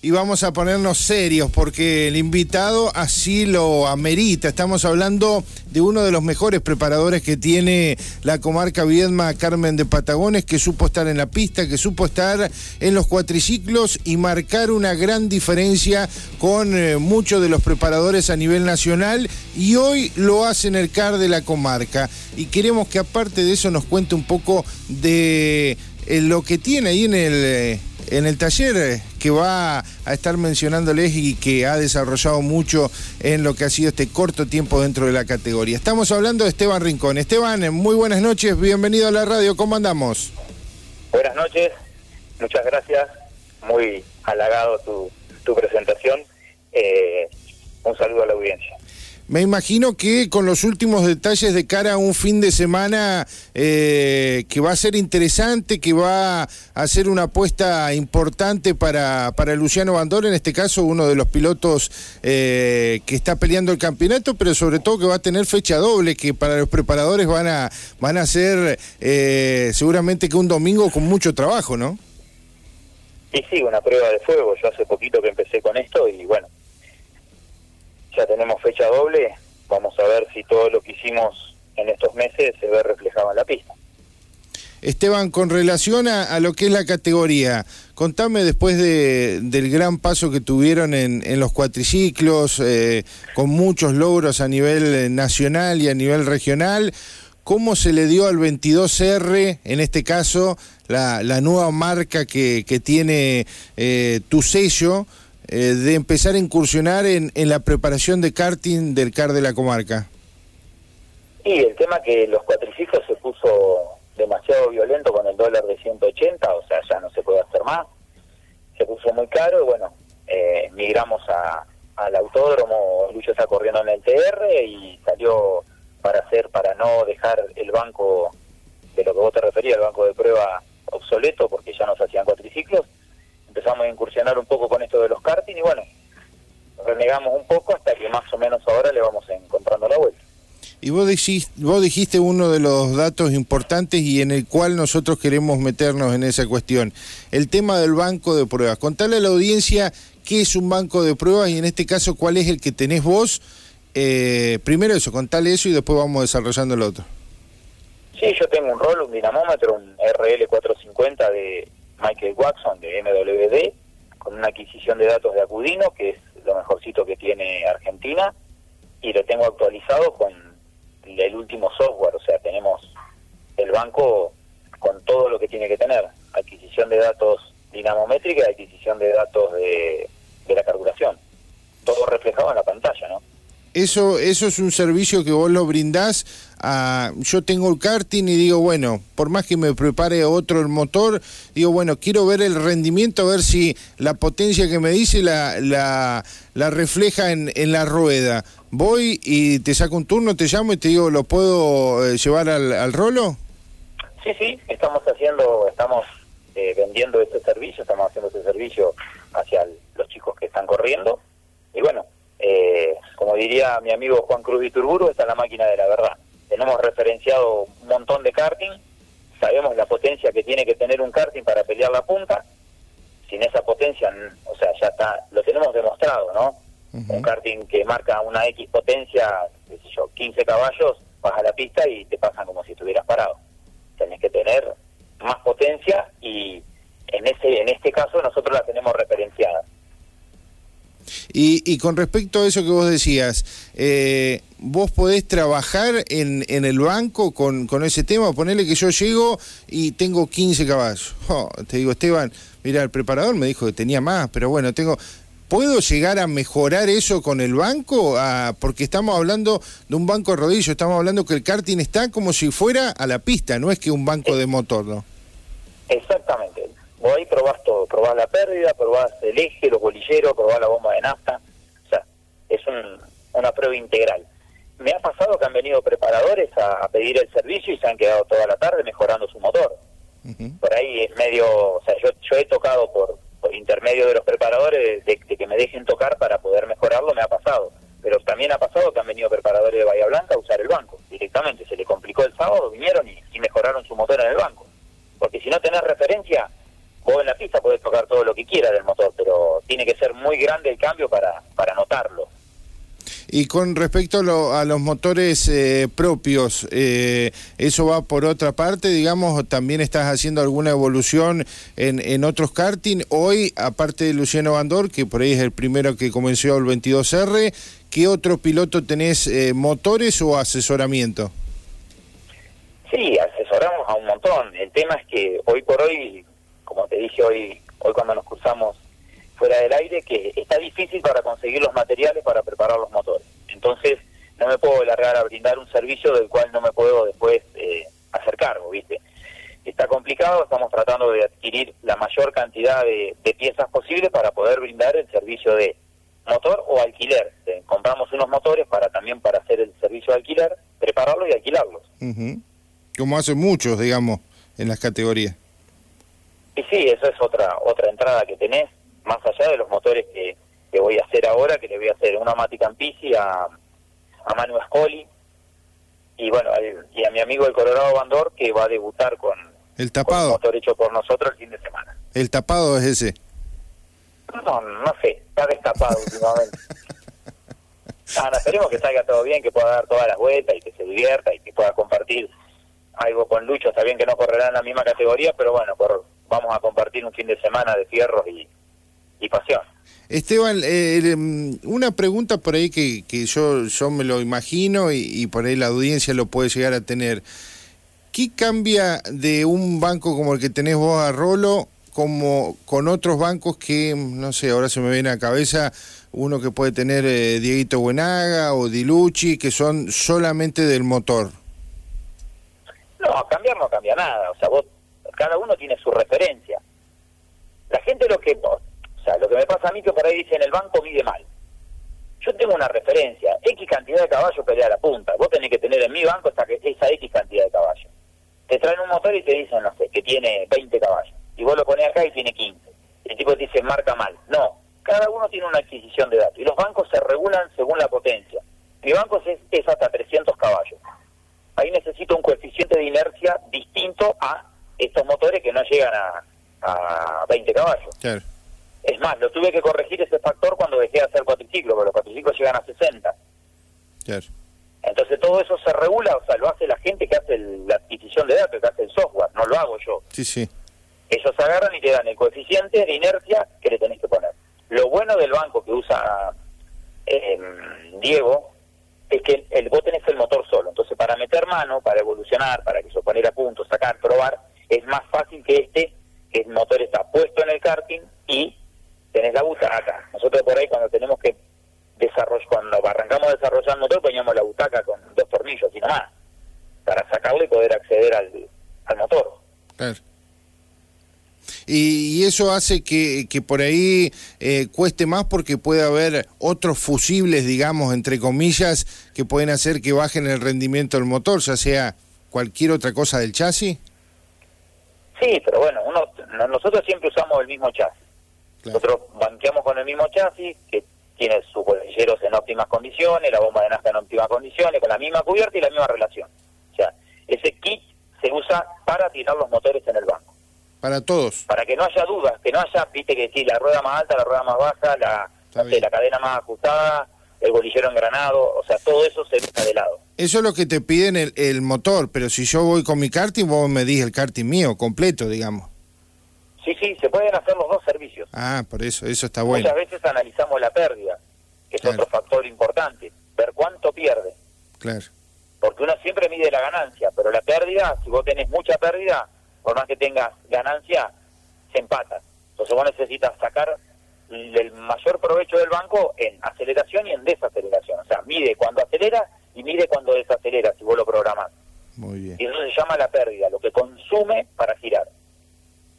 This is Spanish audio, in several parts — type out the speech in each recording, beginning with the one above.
Y vamos a ponernos serios porque el invitado así lo amerita. Estamos hablando de uno de los mejores preparadores que tiene la comarca Viedma, Carmen de Patagones, que supo estar en la pista, que supo estar en los cuatriciclos y marcar una gran diferencia con eh, muchos de los preparadores a nivel nacional y hoy lo hace en el CAR de la comarca. Y queremos que aparte de eso nos cuente un poco de eh, lo que tiene ahí en el... Eh, en el taller eh, que va a estar mencionándoles y que ha desarrollado mucho en lo que ha sido este corto tiempo dentro de la categoría. Estamos hablando de Esteban Rincón. Esteban, muy buenas noches, bienvenido a la radio, ¿cómo andamos? Buenas noches, muchas gracias, muy halagado tu, tu presentación. Eh, un saludo a la audiencia. Me imagino que con los últimos detalles de cara a un fin de semana eh, que va a ser interesante, que va a ser una apuesta importante para, para Luciano Bandor, en este caso uno de los pilotos eh, que está peleando el campeonato, pero sobre todo que va a tener fecha doble, que para los preparadores van a, van a ser eh, seguramente que un domingo con mucho trabajo, ¿no? Sí, sí, una prueba de fuego. Yo hace poquito que empecé con esto y bueno, ya tenemos fecha doble, vamos a ver si todo lo que hicimos en estos meses se ve reflejado en la pista. Esteban, con relación a, lo que es la categoría, contame después de, del gran paso que tuvieron en, en los cuatriciclos, eh, con muchos logros a nivel nacional y a nivel regional, ¿cómo se le dio al 22R, en este caso, la, la nueva marca que, que tiene eh, tu sello? Eh, de empezar a incursionar en, en la preparación de karting del CAR de la comarca? Y el tema que los cuatriciclos se puso demasiado violento con el dólar de 180, o sea, ya no se puede hacer más. Se puso muy caro y bueno, eh, migramos a, al autódromo, Lucho está corriendo en el TR y salió para hacer, para no dejar el banco de lo que vos te referías, el banco de prueba obsoleto, porque ya no se hacían cuatriciclos, empezamos a incursionar un poco con esto de los karting y bueno, renegamos un poco hasta que más o menos ahora le vamos encontrando la vuelta. Y vos dijiste, vos dijiste uno de los datos importantes y en el cual nosotros queremos meternos en esa cuestión, el tema del banco de pruebas. Contale a la audiencia qué es un banco de pruebas y en este caso cuál es el que tenés vos. Eh, primero eso, contale eso y después vamos desarrollando el otro. Sí, yo tengo un rol, un dinamómetro, un RL450 de Michael Watson de MWD, con una adquisición de datos de Acudino, que es lo mejorcito que tiene Argentina, y lo tengo actualizado con el último software, o sea, tenemos el banco con todo lo que tiene que tener, adquisición de datos dinamométrica y adquisición de datos de, de la carburación, todo reflejado en la pantalla, ¿no? Eso, eso es un servicio que vos lo brindás a, yo tengo el karting y digo, bueno, por más que me prepare otro el motor, digo, bueno, quiero ver el rendimiento, a ver si la potencia que me dice la, la, la refleja en, en la rueda. Voy y te saco un turno, te llamo y te digo, ¿lo puedo eh, llevar al, al rolo? Sí, sí, estamos haciendo, estamos eh, vendiendo este servicio, estamos haciendo este servicio hacia los chicos que están corriendo. Y bueno, eh, como diría mi amigo Juan Cruz Iturburu, está la máquina de la verdad. Tenemos referenciado un montón de karting, sabemos la potencia que tiene que tener un karting para pelear la punta. Sin esa potencia, o sea, ya está, lo tenemos demostrado, ¿no? Un karting que marca una X potencia, qué sé yo, 15 caballos, vas a la pista y te pasan como si estuvieras parado. Tenés que tener más potencia y en ese en este caso nosotros la tenemos. Y, y con respecto a eso que vos decías, eh, vos podés trabajar en, en el banco con, ese tema, ponerle que yo llego y tengo 15 caballos. Te digo, Esteban, mira, el preparador me dijo que tenía más, pero bueno, tengo... ¿Puedo llegar a mejorar eso con el banco? Ah, porque estamos hablando de un banco de rodillo, estamos hablando que el karting está como si fuera a la pista, no es que un banco de motor, ¿no? Exactamente. Vos ahí probás todo, probás la pérdida, probás el eje, los bolilleros, probás la bomba de nafta. O sea, es un, una prueba integral. Me ha pasado que han venido preparadores a, a, pedir el servicio y se han quedado toda la tarde mejorando su motor. Uh -huh. Por ahí es medio, o sea, yo, yo he tocado por, por intermedio de los preparadores de, de, que me dejen tocar para poder mejorarlo, me ha pasado. Pero también ha pasado que han venido preparadores de Bahía Blanca a usar el banco directamente. Se le complicó el sábado, vinieron y, y mejoraron su motor en el banco. Porque si no tenés referencia, la pista podés tocar todo lo que quieras del motor, pero tiene que ser muy grande el cambio para, para notarlo. Y con respecto a, los motores eh, propios, eh, ¿eso va por otra parte, digamos? ¿También estás haciendo alguna evolución en, en otros karting? Hoy, aparte de Luciano Bandor, que por ahí es el primero que comenzó el 22R, ¿qué otro piloto tenés eh, motores o asesoramiento? Sí, asesoramos a un montón. El tema es que hoy por hoy, como te dije hoy, hoy cuando nos cruzamos fuera del aire que está difícil para conseguir los materiales para preparar los motores. Entonces, no me puedo largar a brindar un servicio del cual no me puedo después eh, hacer cargo, ¿viste? Está complicado, estamos tratando de adquirir la mayor cantidad de, piezas posibles para poder brindar el servicio de motor o alquiler. compramos unos motores para también para hacer el servicio de alquiler, prepararlos y alquilarlos. Como hacen muchos, digamos, en las categorías. Y sí, eso es otra otra entrada que tenés más allá de los motores que, voy a hacer ahora, que le voy a hacer una Mati Campisi a, a Manu Scoli y bueno, y a mi amigo el Colorado Bandor que va a debutar con el tapado. motor hecho por nosotros el fin de semana. ¿El tapado es ese? No, no sé, está destapado últimamente. Ah, esperemos que salga todo bien, que pueda dar todas las vueltas y que se divierta y que pueda compartir algo con Lucho. Está bien que no correrá en la misma categoría, pero bueno, por, vamos a compartir un fin de semana de fierros y, y pasión. Esteban, eh, em, una pregunta por ahí que, que yo, yo me lo imagino y, por ahí la audiencia lo puede llegar a tener. ¿Qué cambia de un banco como el que tenés vos a Rolo como con otros bancos que, no sé, ahora se me viene a la cabeza uno que puede tener eh, Dieguito Buenaga o Dilucci, que son solamente del motor? No, cambiar no cambia nada. O sea, vos, cada uno tiene su referencia. La gente lo que lo que me pasa a mí que por ahí dice en el banco mide mal. Yo tengo una referencia, X cantidad de caballos pelea a la punta. Vos tenés que tener en mi banco esa, esa X cantidad de caballos. Te traen un motor y te dicen, no sé, que tiene 20 caballos. Y vos lo pones acá y tiene 15. El tipo te dice, marca mal. No, cada uno tiene una adquisición de datos. Y los bancos se regulan según la potencia. Mi banco es, es hasta 300 caballos. Ahí necesito un coeficiente de inercia distinto a estos motores que no llegan a, a 20 caballos. Claro. Es más, lo tuve que corregir ese factor cuando dejé de hacer cuatriciclo, porque los cuatriciclos llegan a 60. Entonces todo eso se regula, o sea, lo hace la gente que hace la adquisición de datos, que hace el software, no lo hago yo. Sí, sí. Ellos agarran y te dan el coeficiente de inercia que le tenés que poner. Lo bueno del banco que usa em, Diego es que el, vos tenés el motor solo. Entonces, para meter mano, para evolucionar, para que se poner a punto, sacar, probar, es más fácil que este, que el motor está puesto en el karting y tenés la butaca. Nosotros por ahí cuando tenemos que desarrollar, cuando arrancamos a desarrollar el motor, poníamos la butaca con dos tornillos y nada más, para sacarlo y poder acceder al, al motor. Claro. Y, eso hace que, que por ahí eh, cueste más porque puede haber otros fusibles, digamos, entre comillas, que pueden hacer que bajen el rendimiento del motor, ya sea cualquier otra cosa del chasis. Sí, pero bueno, uno, nosotros siempre usamos el mismo chasis. Nosotros banqueamos con el mismo chasis, que tiene sus bolilleros en óptimas condiciones, la bomba de nafta en óptimas condiciones, con la misma cubierta y la misma relación. O sea, ese kit se usa para tirar los motores en el banco. Para todos. Para que no haya dudas, que no haya, viste que sí, la rueda más alta, la rueda más baja, la, la cadena más ajustada, el bolillero engranado, o sea, todo eso se deja de lado. Eso es lo que te piden el, el motor, pero si yo voy con mi karting, vos me dis el karting mío, completo, digamos. Sí, sí, se pueden hacer los dos servicios. Ah, por eso, eso está bueno. Muchas veces analizamos la pérdida, que es otro factor importante, ver cuánto pierde. Claro. Porque uno siempre mide la ganancia, pero la pérdida, si vos tenés mucha pérdida, por más que tengas ganancia, se empata. Entonces vos necesitas sacar el mayor provecho del banco en aceleración y en desaceleración. O sea, mide cuando acelera y mide cuando desacelera, si vos lo programás. Muy bien. Y eso se llama la pérdida, lo que consume para girar.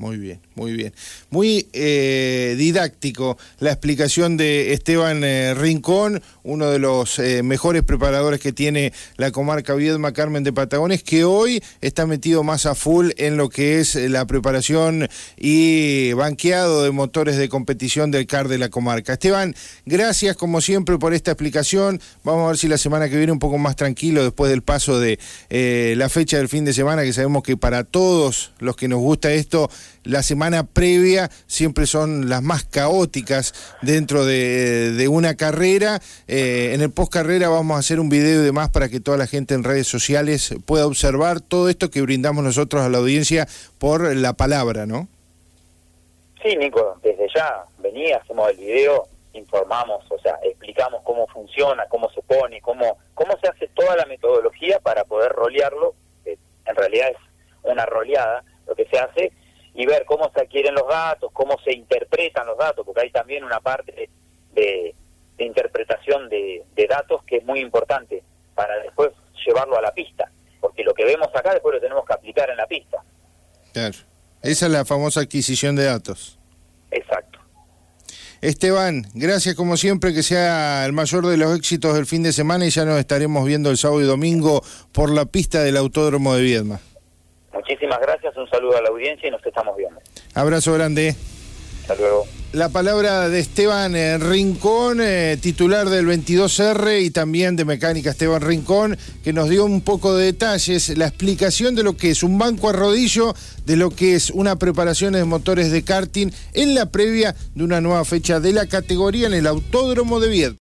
Muy bien, muy bien. Muy eh, didáctico la explicación de Esteban eh, Rincón, uno de los eh, mejores preparadores que tiene la comarca Viedma Carmen de Patagones, que hoy está metido más a full en lo que es la preparación y banqueado de motores de competición del CAR de la comarca. Esteban, gracias como siempre por esta explicación. Vamos a ver si la semana que viene un poco más tranquilo después del paso de la fecha del fin de semana, que sabemos que para todos los que nos gusta esto, la semana previa siempre son las más caóticas dentro de, una carrera. Eh, en el post carrera vamos a hacer un video y demás para que toda la gente en redes sociales pueda observar todo esto que brindamos nosotros a la audiencia por la palabra, ¿no? Sí, Nico, desde ya venía, hacemos el video, informamos, o sea, explicamos cómo funciona, cómo se pone, cómo, cómo se hace toda la metodología para poder rolearlo, que en realidad es una roleada lo que se hace, y ver cómo se adquieren los datos, cómo se interpretan los datos, porque hay también una parte de, interpretación de, datos que es muy importante para después llevarlo a la pista, porque lo que vemos acá después lo tenemos que aplicar en la pista. Claro. Esa es la famosa adquisición de datos. Exacto. Esteban, gracias como siempre, que sea el mayor de los éxitos del fin de semana y ya nos estaremos viendo el sábado y domingo por la pista del Autódromo de Viedma. Muchísimas gracias, un saludo a la audiencia y nos estamos viendo. Abrazo grande. Hasta luego. La palabra de Esteban eh, Rincón, eh, titular del 22R y también de Mecánica Esteban Rincón, que nos dio un poco de detalles, la explicación de lo que es un banco a rodillo, de lo que es una preparación de motores de karting en la previa de una nueva fecha de la categoría en el Autódromo de Vied.